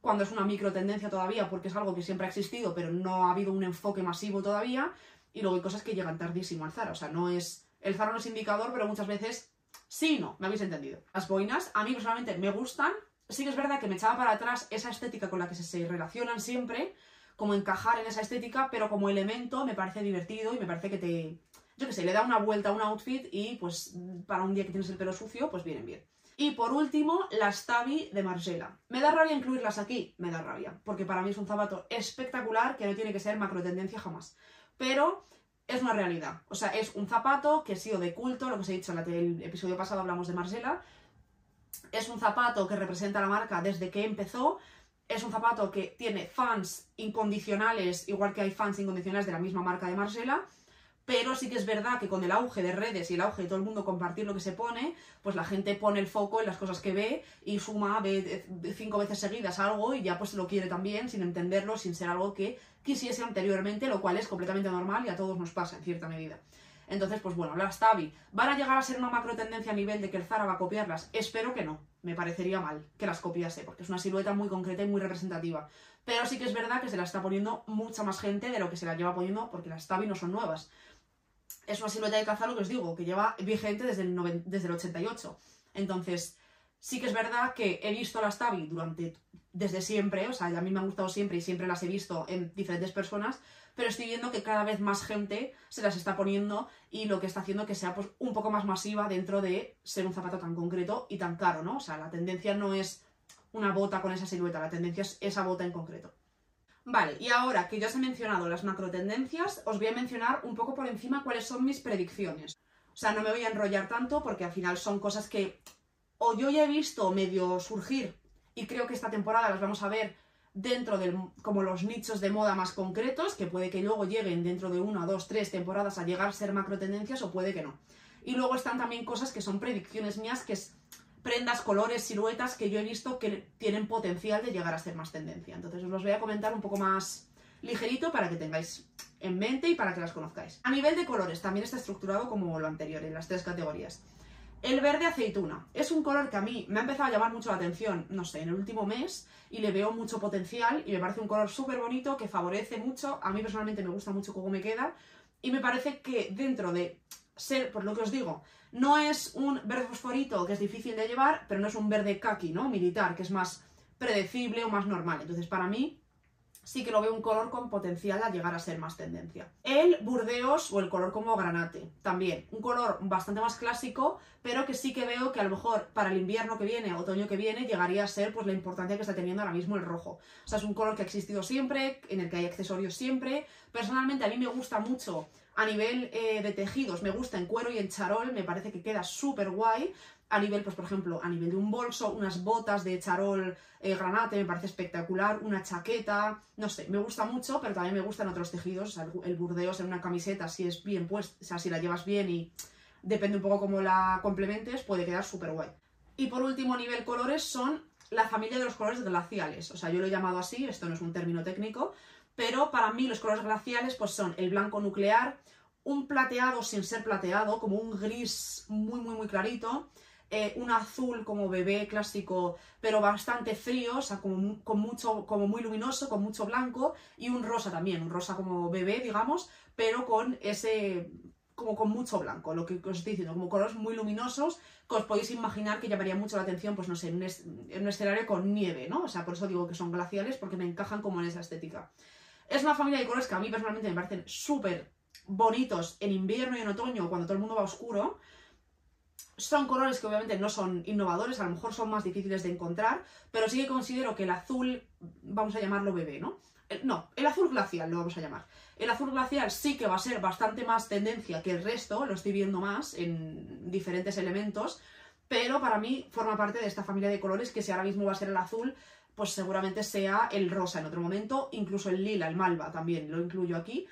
cuando es una micro tendencia todavía, porque es algo que siempre ha existido, pero no ha habido un enfoque masivo todavía, y luego hay cosas que llegan tardísimo al Zara, o sea, no es... El Zara no es indicador, pero muchas veces sí no, me habéis entendido. Las boinas, a mí personalmente me gustan, sí que es verdad que me echaba para atrás esa estética con la que se, relacionan siempre, como encajar en esa estética, pero como elemento me parece divertido y me parece que te... Yo qué sé, le da una vuelta a un outfit y pues para un día que tienes el pelo sucio, pues vienen bien. Y por último, las Tabi de Margiela. ¿Me da rabia incluirlas aquí? Me da rabia, porque para mí es un zapato espectacular que no tiene que ser macro tendencia jamás. Pero es una realidad. O sea, es un zapato que ha sido de culto, lo que os he dicho en el episodio pasado hablamos de Margiela. Es un zapato que representa la marca desde que empezó. Es un zapato que tiene fans incondicionales, igual que hay fans incondicionales de la misma marca de Margiela pero sí que es verdad que con el auge de redes y el auge de todo el mundo compartir lo que se pone, pues la gente pone el foco en las cosas que ve y suma, ve cinco veces seguidas algo y ya pues lo quiere también sin entenderlo, sin ser algo que quisiese anteriormente, lo cual es completamente normal y a todos nos pasa en cierta medida. Entonces, pues bueno, las Tabi, ¿van a llegar a ser una macro tendencia a nivel de que el Zara va a copiarlas? Espero que no, me parecería mal que las copiase, porque es una silueta muy concreta y muy representativa. Pero sí que es verdad que se la está poniendo mucha más gente de lo que se la lleva poniendo, porque las Tabi no son nuevas es una silueta de lo que os digo, que lleva vigente desde el, desde el 88. Entonces, sí que es verdad que he visto las Tabi durante, desde siempre, o sea, a mí me han gustado siempre y siempre las he visto en diferentes personas, pero estoy viendo que cada vez más gente se las está poniendo y lo que está haciendo que sea pues, un poco más masiva dentro de ser un zapato tan concreto y tan caro, ¿no? O sea, la tendencia no es una bota con esa silueta, la tendencia es esa bota en concreto. Vale, y ahora que ya os he mencionado las macro tendencias, os voy a mencionar un poco por encima cuáles son mis predicciones. O sea, no me voy a enrollar tanto porque al final son cosas que o yo ya he visto medio surgir y creo que esta temporada las vamos a ver dentro de como los nichos de moda más concretos, que puede que luego lleguen dentro de una, dos, tres temporadas a llegar a ser macro tendencias o puede que no. Y luego están también cosas que son predicciones mías que prendas, colores, siluetas que yo he visto que tienen potencial de llegar a ser más tendencia. Entonces os los voy a comentar un poco más ligerito para que tengáis en mente y para que las conozcáis. A nivel de colores también está estructurado como lo anterior, en las tres categorías. El verde aceituna es un color que a mí me ha empezado a llamar mucho la atención, no sé, en el último mes y le veo mucho potencial y me parece un color súper bonito que favorece mucho, a mí personalmente me gusta mucho cómo me queda y me parece que dentro de ser, por lo que os digo, no es un verde fosforito que es difícil de llevar, pero no es un verde kaki, ¿no? Militar, que es más predecible o más normal. Entonces, para mí, sí que lo veo un color con potencial a llegar a ser más tendencia. El burdeos o el color como granate, también, un color bastante más clásico, pero que sí que veo que a lo mejor para el invierno que viene, otoño que viene, llegaría a ser pues la importancia que está teniendo ahora mismo el rojo. O sea, es un color que ha existido siempre, en el que hay accesorios siempre. Personalmente a mí me gusta mucho a nivel eh, de tejidos, me gusta en cuero y en charol, me parece que queda súper guay a nivel, pues por ejemplo, a nivel de un bolso, unas botas de charol eh, granate, me parece espectacular, una chaqueta, no sé, me gusta mucho, pero también me gustan otros tejidos, el, burdeos en una camiseta, si es bien puesta, o sea, si la llevas bien y depende un poco cómo la complementes, puede quedar súper guay. Y por último, a nivel colores, son la familia de los colores glaciales, o sea, yo lo he llamado así, esto no es un término técnico, pero para mí los colores glaciales pues son el blanco nuclear, un plateado sin ser plateado, como un gris muy, muy, muy clarito, eh, un azul como bebé clásico, pero bastante frío, o sea, como, con mucho, como muy luminoso, con mucho blanco, y un rosa también, un rosa como bebé, digamos, pero con ese como con mucho blanco, lo que os estoy diciendo, como colores muy luminosos, que os podéis imaginar que llamaría mucho la atención, pues no sé, en un, en escenario con nieve, ¿no? O sea, por eso digo que son glaciales, porque me encajan como en esa estética. Es una familia de colores que a mí personalmente me parecen súper bonitos en invierno y en otoño, cuando todo el mundo va oscuro, son colores que obviamente no son innovadores, a lo mejor son más difíciles de encontrar, pero sí que considero que el azul, vamos a llamarlo bebé, ¿no? no, el azul glacial lo vamos a llamar. El azul glacial sí que va a ser bastante más tendencia que el resto, lo estoy viendo más en diferentes elementos, pero para mí forma parte de esta familia de colores que si ahora mismo va a ser el azul, pues seguramente sea el rosa en otro momento, incluso el lila, el malva también lo incluyo aquí,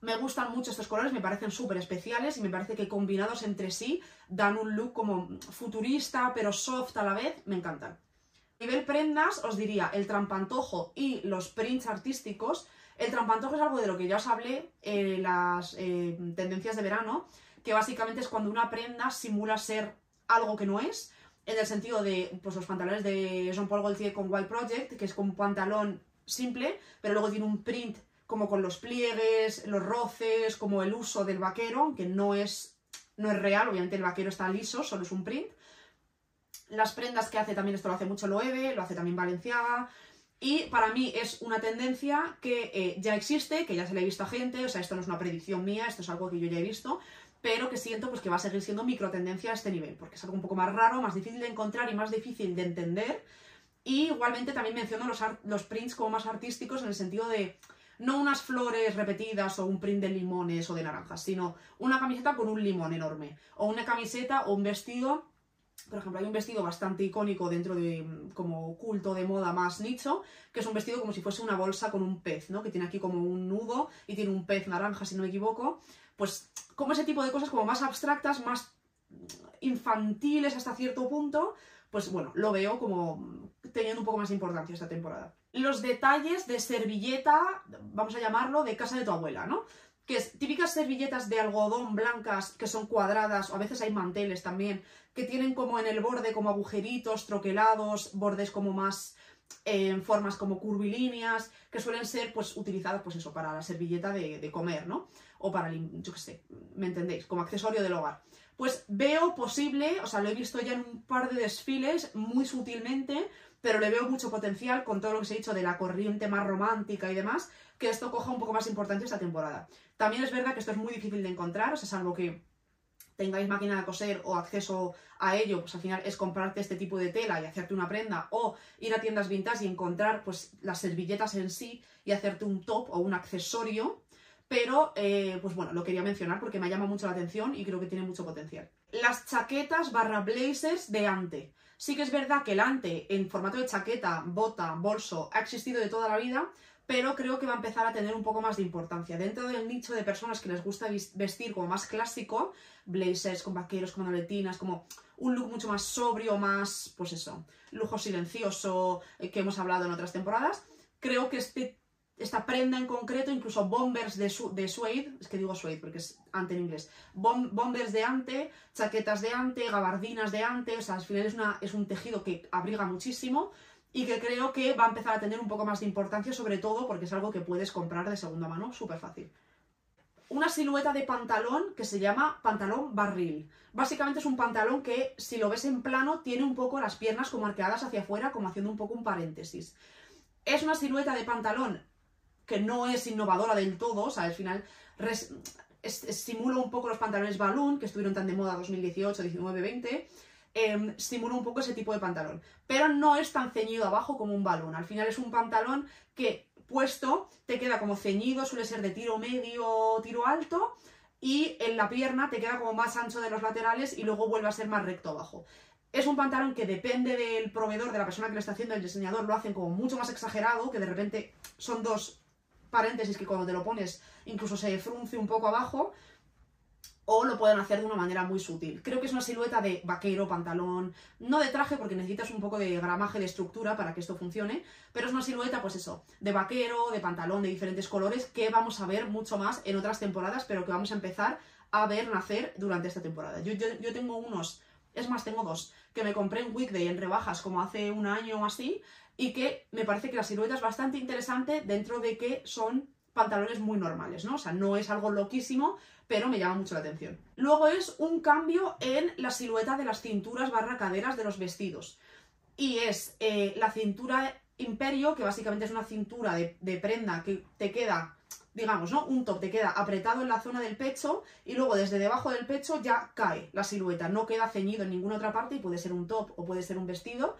me gustan mucho estos colores, me parecen súper especiales y me parece que combinados entre sí dan un look como futurista pero soft a la vez, me encantan. A nivel prendas, os diría el trampantojo y los prints artísticos. El trampantojo es algo de lo que ya os hablé en las eh, tendencias de verano, que básicamente es cuando una prenda simula ser algo que no es, en el sentido de pues, los pantalones de Jean-Paul Gaultier con Wild Project, que es como un pantalón simple, pero luego tiene un print como con los pliegues, los roces, como el uso del vaquero, aunque no es, no es real, obviamente el vaquero está liso, solo es un print. Las prendas que hace también, esto lo hace mucho Loewe, lo hace también Valenciaga, y para mí es una tendencia que eh, ya existe, que ya se le ha visto a gente, o sea, esto no es una predicción mía, esto es algo que yo ya he visto, pero que siento pues, que va a seguir siendo microtendencia a este nivel, porque es algo un poco más raro, más difícil de encontrar y más difícil de entender. Y igualmente también menciono los, los prints como más artísticos en el sentido de no unas flores repetidas o un print de limones o de naranjas, sino una camiseta con un limón enorme. O una camiseta o un vestido por ejemplo, hay un vestido bastante icónico dentro de mm, como culto de moda más nicho, que es un vestido como si fuese una bolsa con un pez, ¿no? Que tiene aquí como un nudo y tiene un pez naranja, si no me equivoco. Pues como ese tipo de cosas como más abstractas, más infantiles hasta cierto punto, pues bueno, lo veo como teniendo un poco más importancia esta temporada los detalles de servilleta, vamos a llamarlo, de casa de tu abuela, ¿no? Que es típicas servilletas de algodón blancas que son cuadradas, o a veces hay manteles también, que tienen como en el borde como agujeritos, troquelados, bordes como más eh, en formas como curvilíneas, que suelen ser pues utilizadas pues eso, para la servilleta de, comer, ¿no? O para, yo qué sé, ¿me entendéis? Como accesorio del hogar. Pues veo posible, o sea, lo he visto ya en un par de desfiles muy sutilmente, pero le veo mucho potencial con todo lo que se ha dicho de la corriente más romántica y demás, que esto coja un poco más importancia esta temporada. También es verdad que esto es muy difícil de encontrar, o sea, salvo que tengáis máquina de coser o acceso a ello, pues al final es comprarte este tipo de tela y hacerte una prenda o ir a tiendas vintage y encontrar pues las servilletas en sí y hacerte un top o un accesorio, pero eh, pues bueno, lo quería mencionar porque me llama mucho la atención y creo que tiene mucho potencial. Las chaquetas barra blazers de ante. Sí que es verdad que el ante en formato de chaqueta, bota, bolso ha existido de toda la vida, pero creo que va a empezar a tener un poco más de importancia. Dentro del nicho de personas que les gusta vestir como más clásico, blazers con vaqueros, con manoletinas, como un look mucho más sobrio, más, pues eso, lujo silencioso, eh, que hemos hablado en otras temporadas, creo que este esta prenda en concreto, incluso bombers de, de suede, es que digo suede porque es ante en inglés, bombers de ante, chaquetas de ante, gabardinas de ante, o sea, al final es, una, es un tejido que abriga muchísimo y que creo que va a empezar a tener un poco más de importancia, sobre todo porque es algo que puedes comprar de segunda mano, súper fácil. Una silueta de pantalón que se llama pantalón barril. Básicamente es un pantalón que, si lo ves en plano, tiene un poco las piernas como arqueadas hacia afuera, como haciendo un poco un paréntesis. Es una silueta de pantalón que no es innovadora del todo, o sea, al final simula un poco los pantalones balloon, que estuvieron tan de moda 2018, 19, 20, simula un poco ese tipo de pantalón, pero no es tan ceñido abajo como un balón, al final es un pantalón que puesto te queda como ceñido, suele ser de tiro medio, tiro alto, y en la pierna te queda como más ancho de los laterales y luego vuelve a ser más recto abajo. Es un pantalón que depende del proveedor, de la persona que lo está haciendo, el diseñador, lo hacen como mucho más exagerado, que de repente son dos paréntesis que cuando te lo pones incluso se frunce un poco abajo, o lo pueden hacer de una manera muy sutil. Creo que es una silueta de vaquero, pantalón, no de traje porque necesitas un poco de gramaje, de estructura para que esto funcione, pero es una silueta, pues eso, de vaquero, de pantalón de diferentes colores que vamos a ver mucho más en otras temporadas, pero que vamos a empezar a ver nacer durante esta temporada. Yo, yo tengo unos, es más, tengo dos, que me compré en Weekday en rebajas como hace un año o así, y que me parece que la silueta es bastante interesante dentro de que son pantalones muy normales, ¿no? O sea, no es algo loquísimo, pero me llama mucho la atención. Luego es un cambio en la silueta de las cinturas barra caderas de los vestidos. Y es eh, la cintura imperio, que básicamente es una cintura de, de, prenda que te queda, digamos, ¿no? Un top te queda apretado en la zona del pecho y luego desde debajo del pecho ya cae la silueta, no queda ceñido en ninguna otra parte y puede ser un top o puede ser un vestido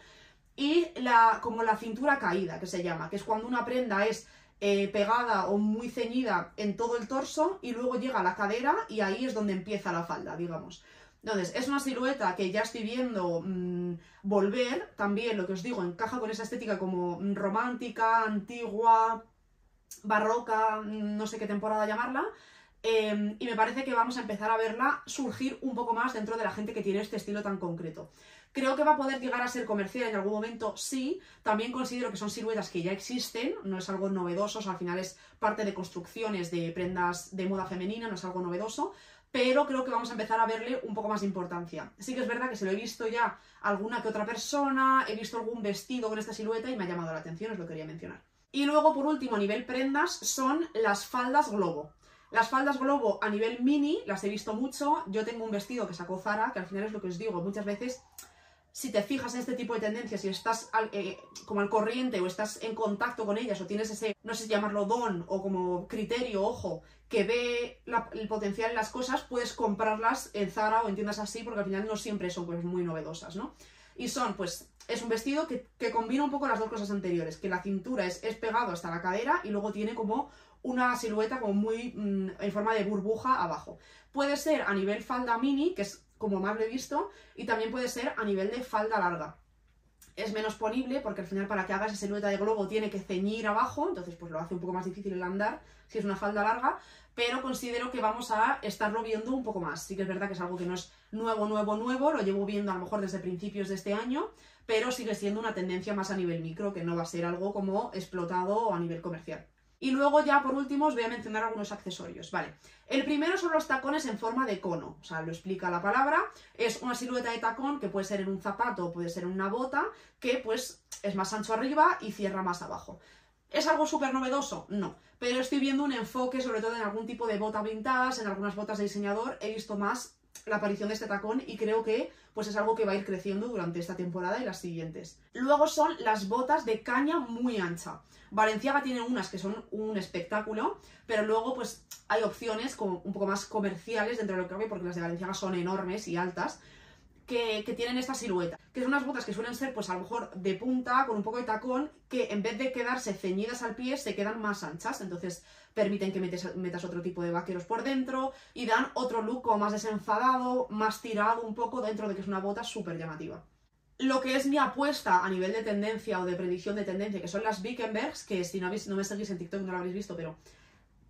y la, como la cintura caída, que se llama, que es cuando una prenda es eh, pegada o muy ceñida en todo el torso y luego llega a la cadera y ahí es donde empieza la falda, digamos. Entonces, es una silueta que ya estoy viendo mm, volver, también lo que os digo, encaja con esa estética como romántica, antigua, barroca, mm, no sé qué temporada llamarla, em, y me parece que vamos a empezar a verla surgir un poco más dentro de la gente que tiene este estilo tan concreto. Creo que va a poder llegar a ser comercial en algún momento, sí. También considero que son siluetas que ya existen, no es algo novedoso, al final es parte de construcciones de prendas de moda femenina, no es algo novedoso, pero creo que vamos a empezar a verle un poco más de importancia. Sí que es verdad que se lo he visto ya alguna que otra persona, he visto algún vestido con esta silueta y me ha llamado la atención, os lo quería mencionar. Y luego, por último, a nivel prendas, son las faldas globo. Las faldas globo a nivel mini las he visto mucho. Yo tengo un vestido que sacó Zara, que al final es lo que os digo, muchas veces si te fijas en este tipo de tendencias y estás eh, como al corriente o estás en contacto con ellas o tienes ese, no sé si llamarlo don o como criterio, ojo, que ve el potencial en las cosas, puedes comprarlas en Zara o en tiendas así porque al final no siempre son pues, muy novedosas, ¿no? Y son, pues, es un vestido que, combina un poco las dos cosas anteriores, que la cintura es, es pegado hasta la cadera y luego tiene como una silueta como muy mm, en forma de burbuja abajo. Puede ser a nivel falda mini, que es como más lo he visto, y también puede ser a nivel de falda larga. Es menos ponible porque al final para que hagas esa silueta de globo tiene que ceñir abajo, entonces pues lo hace un poco más difícil el andar si es una falda larga, pero considero que vamos a estarlo viendo un poco más. Sí que es verdad que es algo que no es nuevo, nuevo, nuevo, lo llevo viendo a lo mejor desde principios de este año, pero sigue siendo una tendencia más a nivel micro, que no va a ser algo como explotado a nivel comercial. Y luego ya por último os voy a mencionar algunos accesorios, ¿vale? El primero son los tacones en forma de cono, o sea, lo explica la palabra, es una silueta de tacón que puede ser en un zapato o puede ser en una bota, que pues es más ancho arriba y cierra más abajo. ¿Es algo súper novedoso? No, pero estoy viendo un enfoque sobre todo en algún tipo de bota vintage, en algunas botas de diseñador, he visto más la aparición de este tacón y creo que pues es algo que va a ir creciendo durante esta temporada y las siguientes. Luego son las botas de caña muy ancha. Valenciaga tiene unas que son un espectáculo, pero luego pues hay opciones como un poco más comerciales dentro de lo que cabe, porque las de Valenciaga son enormes y altas, que, tienen esta silueta. Que son unas botas que suelen ser pues a lo mejor de punta, con un poco de tacón, que en vez de quedarse ceñidas al pie, se quedan más anchas. Entonces permiten que metas otro tipo de vaqueros por dentro y dan otro look más desenfadado, más tirado un poco dentro de que es una bota súper llamativa. lo que es mi apuesta a nivel de tendencia o de predicción de tendencia, que son las Wickenbergs, que si no, habéis, no me seguís en TikTok no lo habréis visto, pero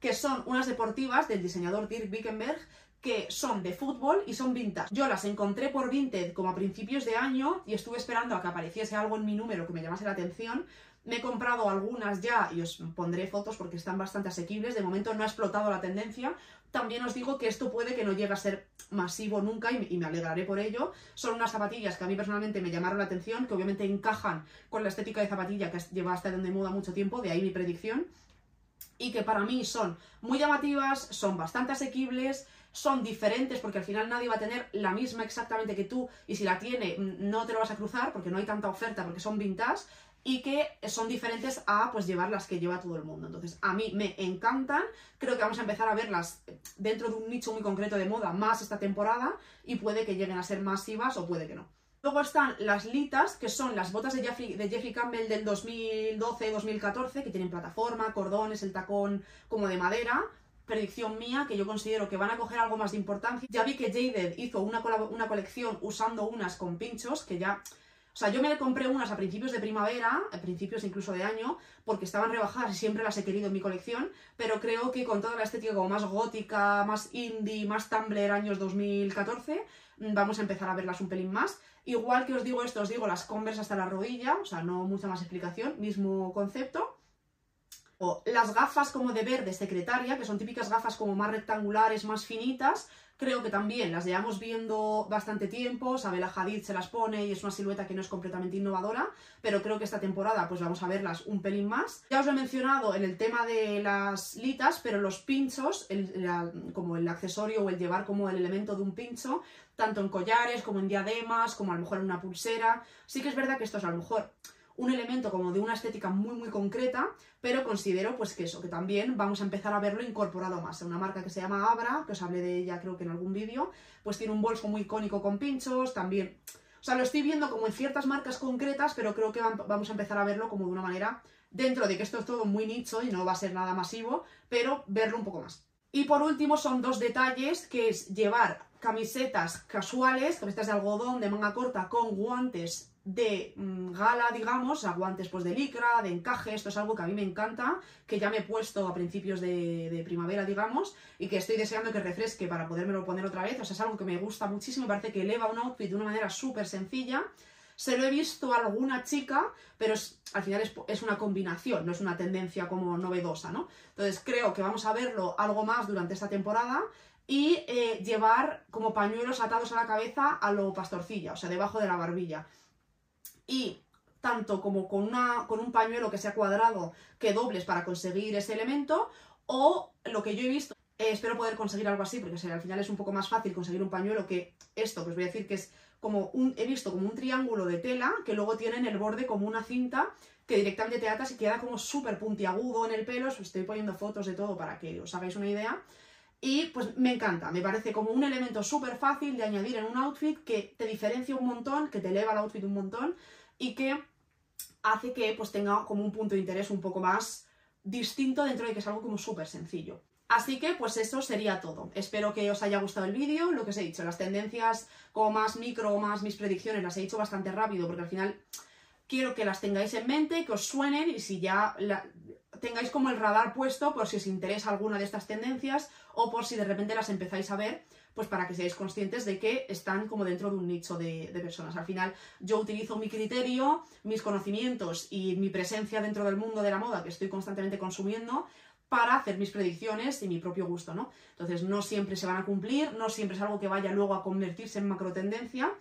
que son unas deportivas del diseñador Dirk Wickenberg, que son de fútbol y son vintage. Yo las encontré por Vinted como a principios de año y estuve esperando a que apareciese algo en mi número que me llamase la atención. Me he comprado algunas ya y os pondré fotos porque están bastante asequibles. De momento no ha explotado la tendencia. También os digo que esto puede que no llegue a ser masivo nunca y, me alegraré por ello. Son unas zapatillas que a mí personalmente me llamaron la atención, que obviamente encajan con la estética de zapatilla que lleva hasta de moda mucho tiempo, de ahí mi predicción. Y que para mí son muy llamativas, son bastante asequibles, son diferentes porque al final nadie va a tener la misma exactamente que tú y si la tiene mm, no te lo vas a cruzar porque no hay tanta oferta porque son vintage y que son diferentes a pues llevar las que lleva todo el mundo. Entonces, a mí me encantan, creo que vamos a empezar a verlas dentro de un nicho muy concreto de moda más esta temporada y puede que lleguen a ser masivas o puede que no. Luego están las litas, que son las botas de Jeffrey, de Jeffrey Campbell del 2012-2014, que tienen plataforma, cordones, el tacón como de madera, predicción mía, que yo considero que van a coger algo más de importancia. Ya vi que Jaded hizo una, una colección usando unas con pinchos, que ya o sea, yo me compré unas a principios de primavera, a principios incluso de año, porque estaban rebajadas y siempre las he querido en mi colección, pero creo que con toda la estética como más gótica, más indie, más Tumblr años 2014, mm, vamos a empezar a verlas un pelín más. Igual que os digo esto, os digo las Converse hasta la rodilla, o sea, no mucha más explicación, mismo concepto. O las gafas como de verde secretaria, que son típicas gafas como más rectangulares, más finitas, Creo que también las llevamos viendo bastante tiempo, Sabela Hadid se las pone y es una silueta que no es completamente innovadora, pero creo que esta temporada pues vamos a verlas un pelín más. Ya os lo he mencionado en el tema de las litas, pero los pinchos, como el accesorio o el llevar como el elemento de un pincho, tanto en collares como en diademas, como a lo mejor en una pulsera, sí que es verdad que esto es a lo mejor un elemento como de una estética muy muy concreta, pero considero pues que eso, que también vamos a empezar a verlo incorporado más. Una marca que se llama Abra, que os hablé de ella creo que en algún vídeo, pues tiene un bolso muy icónico con pinchos, también... O sea, lo estoy viendo como en ciertas marcas concretas, pero creo que vamos a empezar a verlo como de una manera, dentro de que esto es todo muy nicho y no va a ser nada masivo, pero verlo un poco más. Y por último son dos detalles, que es llevar camisetas casuales, camisetas de algodón de manga corta con guantes de mm, gala, digamos, a guantes pues, de licra, de encaje, esto es algo que a mí me encanta, que ya me he puesto a principios de, primavera, digamos, y que estoy deseando que refresque para podérmelo poner otra vez, o sea, es algo que me gusta muchísimo, parece que eleva un outfit de una manera súper sencilla, se lo he visto a alguna chica, pero al final es, una combinación, no es una tendencia como novedosa, ¿no? Entonces creo que vamos a verlo algo más durante esta temporada y eh, llevar como pañuelos atados a la cabeza a lo pastorcilla, o sea, debajo de la barbilla y tanto como con, una, con un pañuelo que sea cuadrado que dobles para conseguir ese elemento o lo que yo he visto, eh, espero poder conseguir algo así porque al final es un poco más fácil conseguir un pañuelo que esto, que os voy a decir que es como un, he visto como un triángulo de tela que luego tiene en el borde como una cinta que directamente te atas y queda como súper puntiagudo en el pelo, os estoy poniendo fotos de todo para que os hagáis una idea. Y pues me encanta, me parece como un elemento súper fácil de añadir en un outfit que te diferencia un montón, que te eleva el outfit un montón y que hace que pues tenga como un punto de interés un poco más distinto dentro de que es algo como súper sencillo. Así que pues eso sería todo. Espero que os haya gustado el vídeo, lo que os he dicho, las tendencias como más micro o más mis predicciones las he hecho bastante rápido porque al final quiero que las tengáis en mente, que os suenen y si ya tengáis como el radar puesto por si os interesa alguna de estas tendencias o por si de repente las empezáis a ver, pues para que seáis conscientes de que están como dentro de un nicho de, personas. Al final yo utilizo mi criterio, mis conocimientos y mi presencia dentro del mundo de la moda que estoy constantemente consumiendo para hacer mis predicciones y mi propio gusto, ¿no? Entonces no siempre se van a cumplir, no siempre es algo que vaya luego a convertirse en macro tendencia,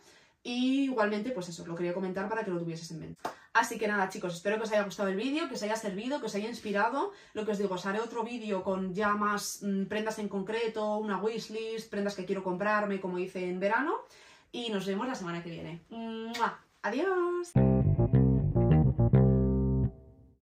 y igualmente, pues eso, lo quería comentar para que lo tuvieses en mente. Así que nada, chicos, espero que os haya gustado el vídeo, que os haya servido, que os haya inspirado. Lo que os digo, os haré otro vídeo con ya más mm, prendas en concreto, una wishlist, prendas que quiero comprarme, como hice en verano. Y nos vemos la semana que viene. ¡Adiós!